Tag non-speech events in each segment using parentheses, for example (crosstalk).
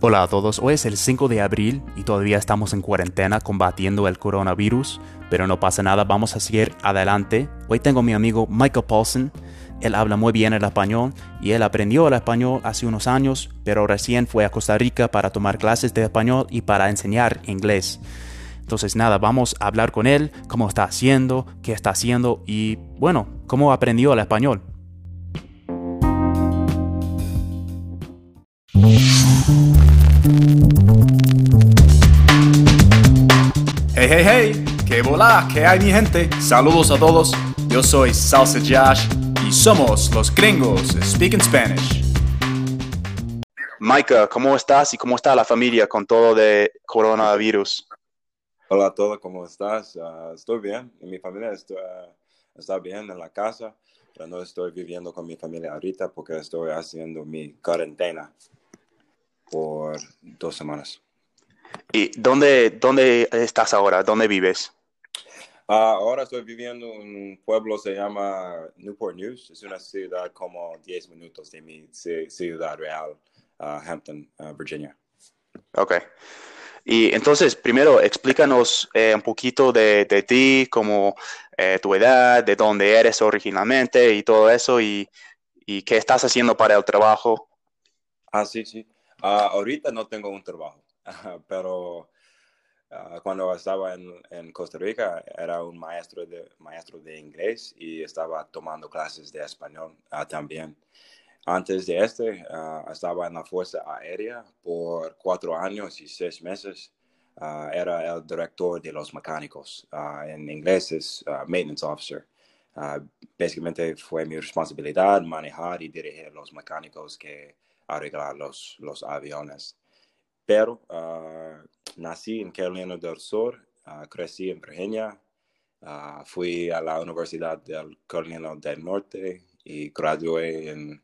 Hola a todos, hoy es el 5 de abril y todavía estamos en cuarentena combatiendo el coronavirus, pero no pasa nada, vamos a seguir adelante. Hoy tengo a mi amigo Michael Paulson, él habla muy bien el español y él aprendió el español hace unos años, pero recién fue a Costa Rica para tomar clases de español y para enseñar inglés. Entonces nada, vamos a hablar con él, cómo está haciendo, qué está haciendo y bueno, cómo aprendió el español. Bola, qué hay mi gente. Saludos a todos. Yo soy Salsa Josh y somos los gringos Speaking Spanish. Micah, ¿cómo estás y cómo está la familia con todo de coronavirus? Hola a todos, ¿cómo estás? Ah, estoy bien, mi familia está, está bien en la casa, pero no estoy viviendo con mi familia ahorita porque estoy haciendo mi cuarentena por dos semanas. ¿Y dónde, dónde estás ahora? ¿Dónde vives? Ah, ahora estoy viviendo en un pueblo se llama Newport News. Es una ciudad como 10 minutos de mi ciudad real, ah, Hampton, ah, Virginia. Ok. Y entonces, primero, explícanos eh, un poquito de, de ti, como eh, tu edad, de dónde eres originalmente y todo eso, y, y qué estás haciendo para el trabajo. Ah, sí, sí. ahorita no tengo un trabajo (laughs) pero ah, cuando estaba en, en, Costa Rica era un maestro de, maestro de inglés y estaba tomando clases de español ah, también. Antes de este, ah, estaba en la Fuerza Aérea por cuatro años y seis meses. era el director de los mecánicos. en inglés es maintenance officer. básicamente fue mi responsabilidad manejar y dirigir los mecánicos que arreglar los, los aviones pero uh, nací en Carolina del Sur, uh, crecí en Virginia, uh, fui a la Universidad del Carolina del Norte y gradué en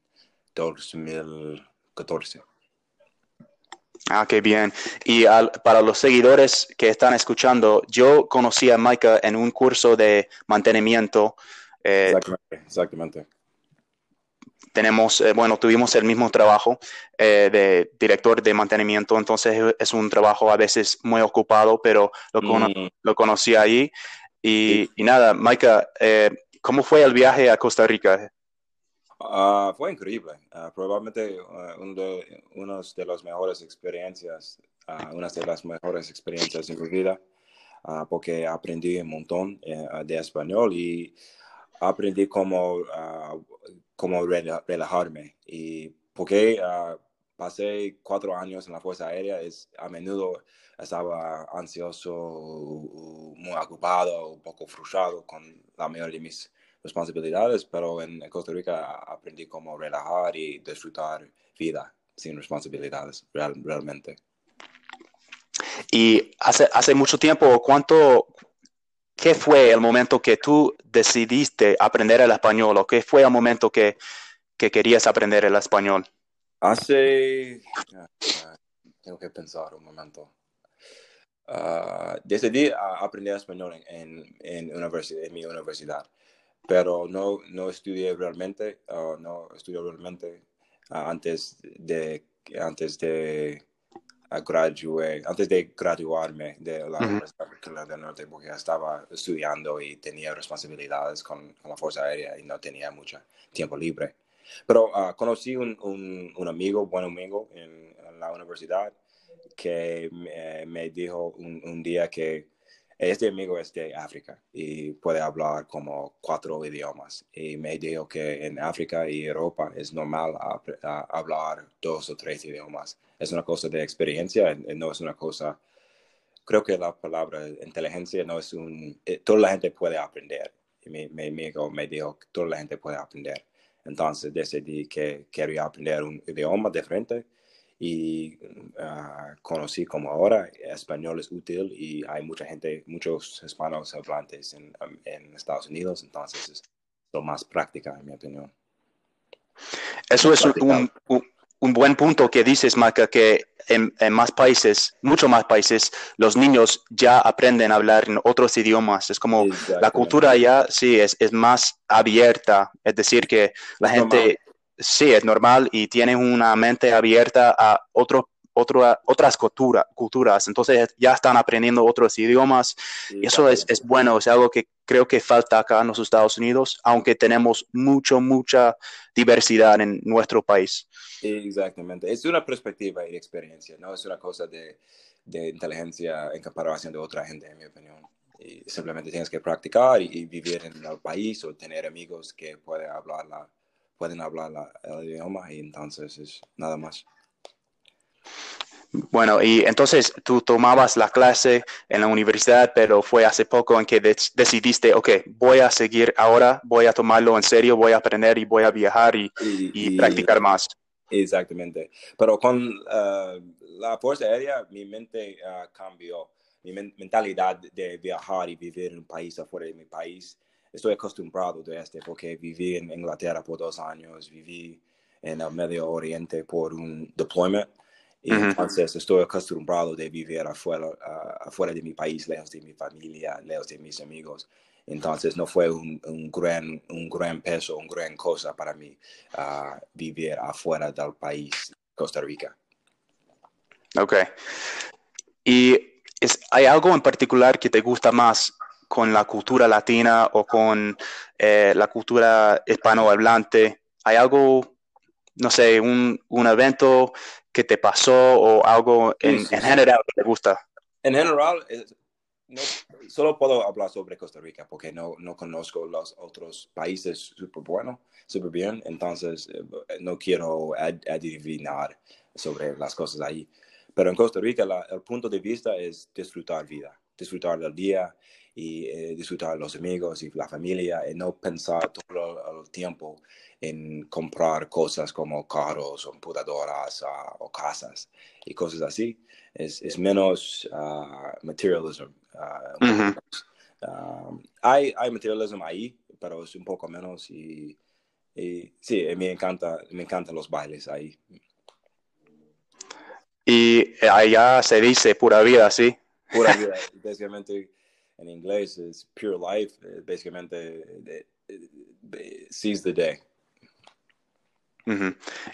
2014. Ah, qué bien. Y al, para los seguidores que están escuchando, yo conocí a Micah en un curso de mantenimiento. Eh, exactamente, exactamente tenemos, eh, bueno, tuvimos el mismo trabajo eh, de director de mantenimiento, entonces es un trabajo a veces muy ocupado, pero lo, mm. lo conocí ahí. Y, nada, Maika, eh, ¿cómo fue el viaje a Costa Rica? Ah, fue increíble, uh, probablemente una de, de las mejores experiencias, una de las mejores experiencias en mi vida, porque aprendí un montón de español y aprendí cómo como relajarme. Y porque uh, pasé cuatro años en la Fuerza Aérea, es, a menudo estaba ansioso, muy ocupado, un poco frustrado con la mayoría de mis responsabilidades, pero en Costa Rica aprendí cómo relajar y disfrutar vida sin responsabilidades, realmente. Y hace, hace mucho tiempo, ¿cuánto, ¿qué fue el momento que tú decidiste aprender el español o qué fue el momento que, que querías aprender el español? Hace, tengo que pensar un momento. Uh, decidí aprender español en, en, en, mi universidad, pero no, no estudié realmente, uh, no estudié realmente uh, antes de, antes de gradué, antes de graduarme de la Universidad del Norte, porque estaba estudiando y tenía responsabilidades con, la Fuerza Aérea y no tenía mucho tiempo libre. Pero uh, conocí un, un, un, amigo, buen amigo en, la universidad, que me, me dijo un, un, día que este amigo es de África y puede hablar como cuatro idiomas. Y me dijo que en África y Europa es normal hablar dos o tres idiomas. Es una cosa de experiencia, no es una cosa... Creo que la palabra inteligencia no es un... Eh, toda la gente puede aprender. Y mi, mi amigo me dijo que toda la gente puede aprender. Entonces decidí que quería aprender un idioma diferente y uh, conocí como ahora español es útil y hay mucha gente, muchos hispanos hablantes en, en Estados Unidos, entonces es lo más práctica en mi opinión. Eso es un, un, un, buen punto que dices, Maca, que en, en, más países, muchos más países, los niños ya aprenden a hablar en otros idiomas. Es como la cultura ya, sí, es, es más abierta. Es decir, que la gente sí, es normal y tienen una mente abierta a otros otras culturas, entonces ya están aprendiendo otros idiomas. Y eso es, es, bueno, es algo que creo que falta acá en los Estados Unidos, aunque tenemos mucho, mucha diversidad en nuestro país. Exactamente, es una perspectiva y experiencia, no es una cosa de, de inteligencia en comparación de otra gente, en mi opinión. Y simplemente tienes que practicar y, vivir en el país o tener amigos que pueden hablar, la, pueden hablar la, el idioma y entonces es nada más. Bueno, y entonces tú tomabas la clase en la universidad, pero fue hace poco en que decidiste, ok, voy a seguir ahora, voy a tomarlo en serio, voy a aprender y voy a viajar y, y, practicar más. Exactamente. Pero con uh, la Fuerza Aérea, mi mente uh, cambió, mi mentalidad de viajar y vivir en un país afuera de mi país. Estoy acostumbrado de este porque viví en Inglaterra por dos años, viví en el Medio Oriente por un deployment y entonces estoy acostumbrado de vivir afuera, afuera de mi país, lejos de mi familia, lejos de mis amigos. Entonces no fue un, un gran, un gran peso, una gran cosa para mí vivir afuera del país, Costa Rica. Ok. ¿Y es, hay algo en particular que te gusta más con la cultura latina o con eh, la cultura hispanohablante? ¿Hay algo, no sé, un, un evento que te pasó o algo en, general que te gusta? En general, no, solo puedo hablar sobre Costa Rica porque no, no conozco los otros países súper bueno, súper bien, entonces eh, no quiero adivinar sobre las cosas ahí. Pero en Costa Rica el punto de vista es disfrutar vida, disfrutar del día y eh, disfrutar los amigos y la familia y no pensar todo el tiempo en comprar cosas como carros o computadoras uh, o casas y cosas así. Es, es menos uh, materialism. Uh, um, hay, hay materialism ahí, pero es un poco menos y, y sí, me encanta, me encantan los bailes ahí. Y allá se dice pura vida, ¿sí? Pura vida, (laughs) básicamente en inglés es pure life, básicamente seize the day.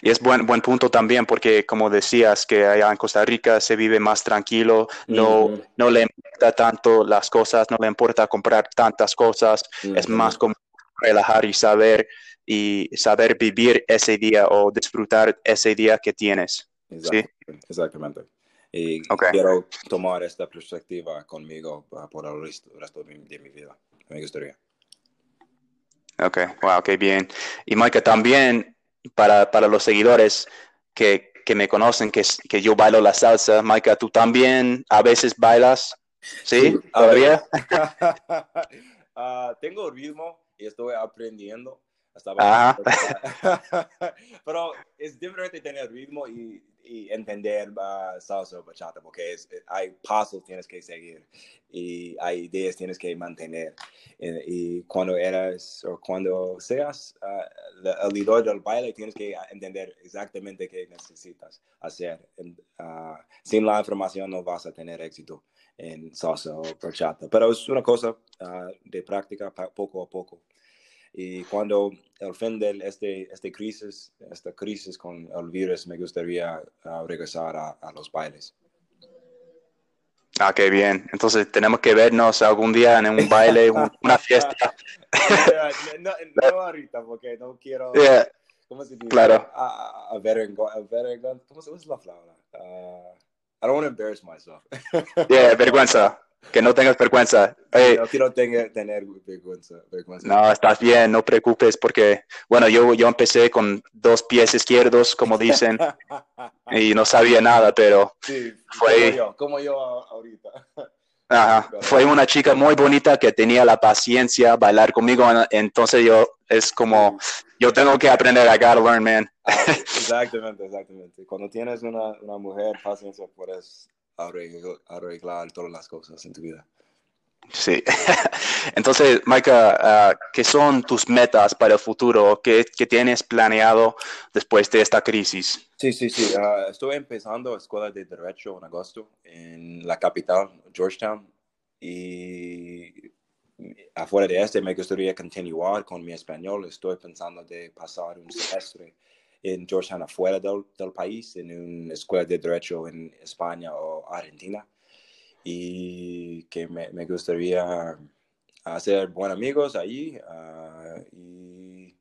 Y es buen, buen punto también porque, como decías, que allá en Costa Rica se vive más tranquilo, no, no le importa tanto las cosas, no le importa comprar tantas cosas, es más como relajar y saber y saber vivir ese día o disfrutar ese día que tienes. Exactamente. Y quiero tomar esta perspectiva conmigo ah, por el resto, resto de, mi, vida. Me gustaría. Ok, wow, qué bien. Y Mike, también para, para los seguidores que, que me conocen, que, que yo bailo la salsa, Mike, ¿tú también a veces bailas? ¿Sí? ¿Todavía? uh, (laughs) tengo ritmo y estoy aprendiendo. (laughs) Pero es diferente tener ritmo y, y entender uh, salsa o bachata porque es, hay pasos tienes que seguir y hay ideas tienes que mantener. Y, cuando eres o cuando seas uh, el líder del baile tienes que entender exactamente qué necesitas hacer. Uh, sin la información no vas a tener éxito en salsa o bachata. Pero es una cosa de práctica poco a poco. Y cuando al fin de este, este crisis, esta crisis con el virus, me gustaría uh, regresar a, a, los bailes. Ah, qué bien. Entonces tenemos que vernos algún día en un baile, una fiesta. (laughs) no, no, ahorita, porque no quiero... ¿Cómo se dice? Claro. A, a, ¿cómo se dice la palabra? Uh, I don't want to embarrass myself. yeah, vergüenza. Que no tengas vergüenza. no quiero tener, tener vergüenza, No, estás bien, no preocupes porque, bueno, yo, yo empecé con dos pies izquierdos, como dicen, (laughs) y no sabía nada, pero sí, fue... Como yo, como yo ahorita. Ajá. Fue una chica muy bonita que tenía la paciencia bailar conmigo, entonces yo es como, yo tengo que aprender, I gotta learn, man. Ah, (laughs) exactamente, exactamente. Cuando tienes una, una mujer, paciencia, puedes arreglar, todas las cosas en tu vida. Sí. (laughs) Entonces, Maika, uh, ¿qué son tus metas para el futuro? ¿Qué, ¿Qué, tienes planeado después de esta crisis? Sí, sí, sí. Uh, estoy empezando escuela de Derecho en agosto en la capital, Georgetown. Y afuera de este me gustaría continuar con mi español. Estoy pensando de pasar un semestre en Georgetown afuera del, del país, en una escuela de derecho en España o Argentina. Y que me, gustaría hacer buenos amigos ahí uh, y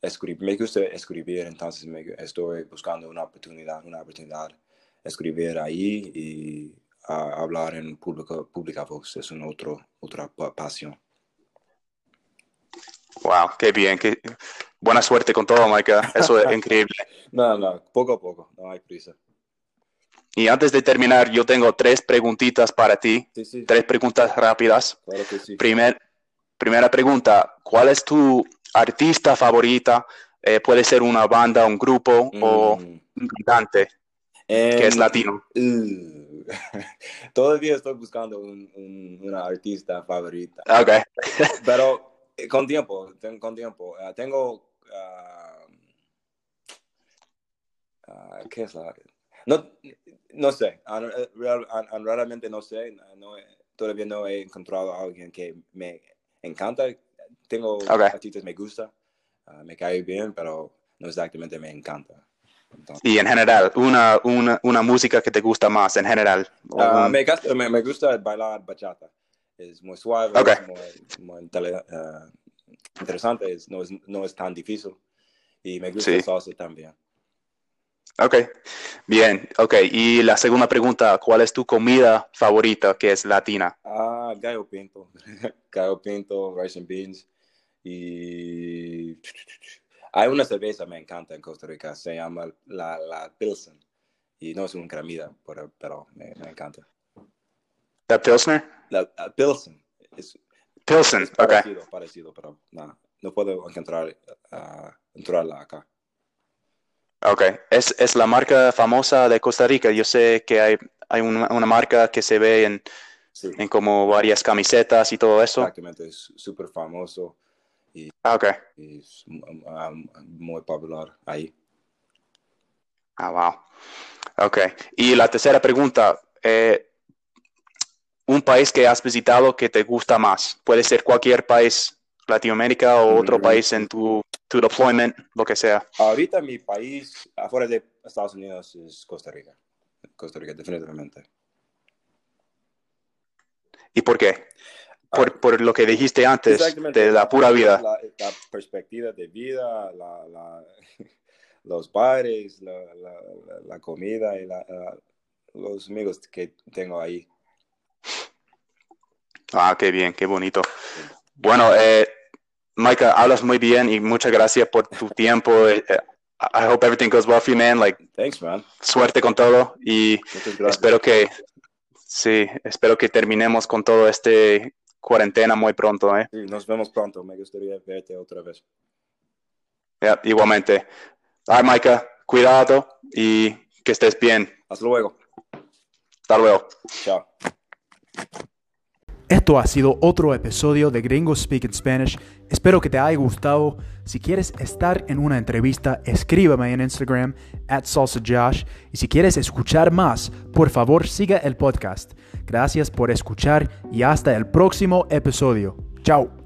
escribir, me gusta escribir, entonces estoy buscando una oportunidad, una oportunidad escribir ahí y uh, hablar en público, pública voz, es una otro, otra pasión. Wow, qué bien, qué buena suerte con todo, Micah. Eso es (laughs) increíble. No, no, poco a poco, no hay prisa. Y antes de terminar, yo tengo tres preguntitas para ti. Sí, sí. Tres preguntas rápidas. Claro que sí. Primer, primera pregunta, ¿cuál es tu artista favorita? Eh, puede ser una banda, un grupo o Mm, un cantante que es em, latino. uh, (laughs) todavía estoy buscando un, un- una artista favorita. Ok. Pero con tiempo, ten- con tiempo. Ah, tengo. ah, ¿Qué es la.? No, no sé. Eh, real- realmente no sé. no- he- todavía no he encontrado a alguien que me encanta. Tengo Ok. artistas que me gusta, me cae bien, pero no exactamente me encanta. Entonces, Y en general, una, una, una música que te gusta más en general. Un- me, gusta, me, me gusta bailar bachata. Es muy suave, Ok. es muy, muy ah, interesante, es- no, es, no es tan difícil. Y me gusta Sí. el salsa también. Ok, bien, ok. Y la segunda pregunta, ¿cuál es tu comida favorita que es latina? Ah, gallo pinto. (laughs) gallo pinto, rice and beans. Y hay una cerveza que me encanta en Costa Rica, se llama la, la Pilsen. Y no es una cremida, pero, pero me, me encanta. ¿La Pilsner? La, Pilsen es, Pilsen, es parecido, parecido, pero no, no puedo encontrar, ah, encontrarla acá. Ok, es, es la marca famosa de Costa Rica. Yo sé que hay, hay una, una marca que se ve en, Sí, en como varias camisetas y todo eso. exactamente, es súper famoso Ah, ok. y es ah, muy popular ahí. Ah, wow. Ok. Y la tercera pregunta, eh, un país que has visitado que te gusta más. Puede ser cualquier país, Latinoamérica o otro Mm. país en tu, tu deployment, lo que sea. Ahorita mi país afuera de Estados Unidos es Costa Rica. Costa Rica, definitivamente. ¿Y por qué? Por, por lo que dijiste antes, de la pura vida. La, la perspectiva de vida, la, la- (laughs) los bares, la, comida y los amigos que tengo ahí. Ah, qué bien, qué bonito. Bueno, eh, Micah, hablas muy bien y muchas gracias por tu tiempo. Eh, eh, I hope everything goes well for you, man. Like, Thanks, man. suerte con todo y espero que, sí, espero que terminemos con todo este cuarentena muy pronto, ¿eh? Sí, nos vemos pronto. Me gustaría verte otra vez. Ya, igualmente. Right, Micah, cuidado y que estés bien. Hasta luego. Hasta luego. Chao. Esto ha sido otro episodio de Gringos Speak in Spanish. Espero que te haya gustado. Si quieres estar en una entrevista, escríbeme en Instagram at salsajosh. Y si quieres escuchar más, por favor siga el podcast. Gracias por escuchar y hasta el próximo episodio. Chao.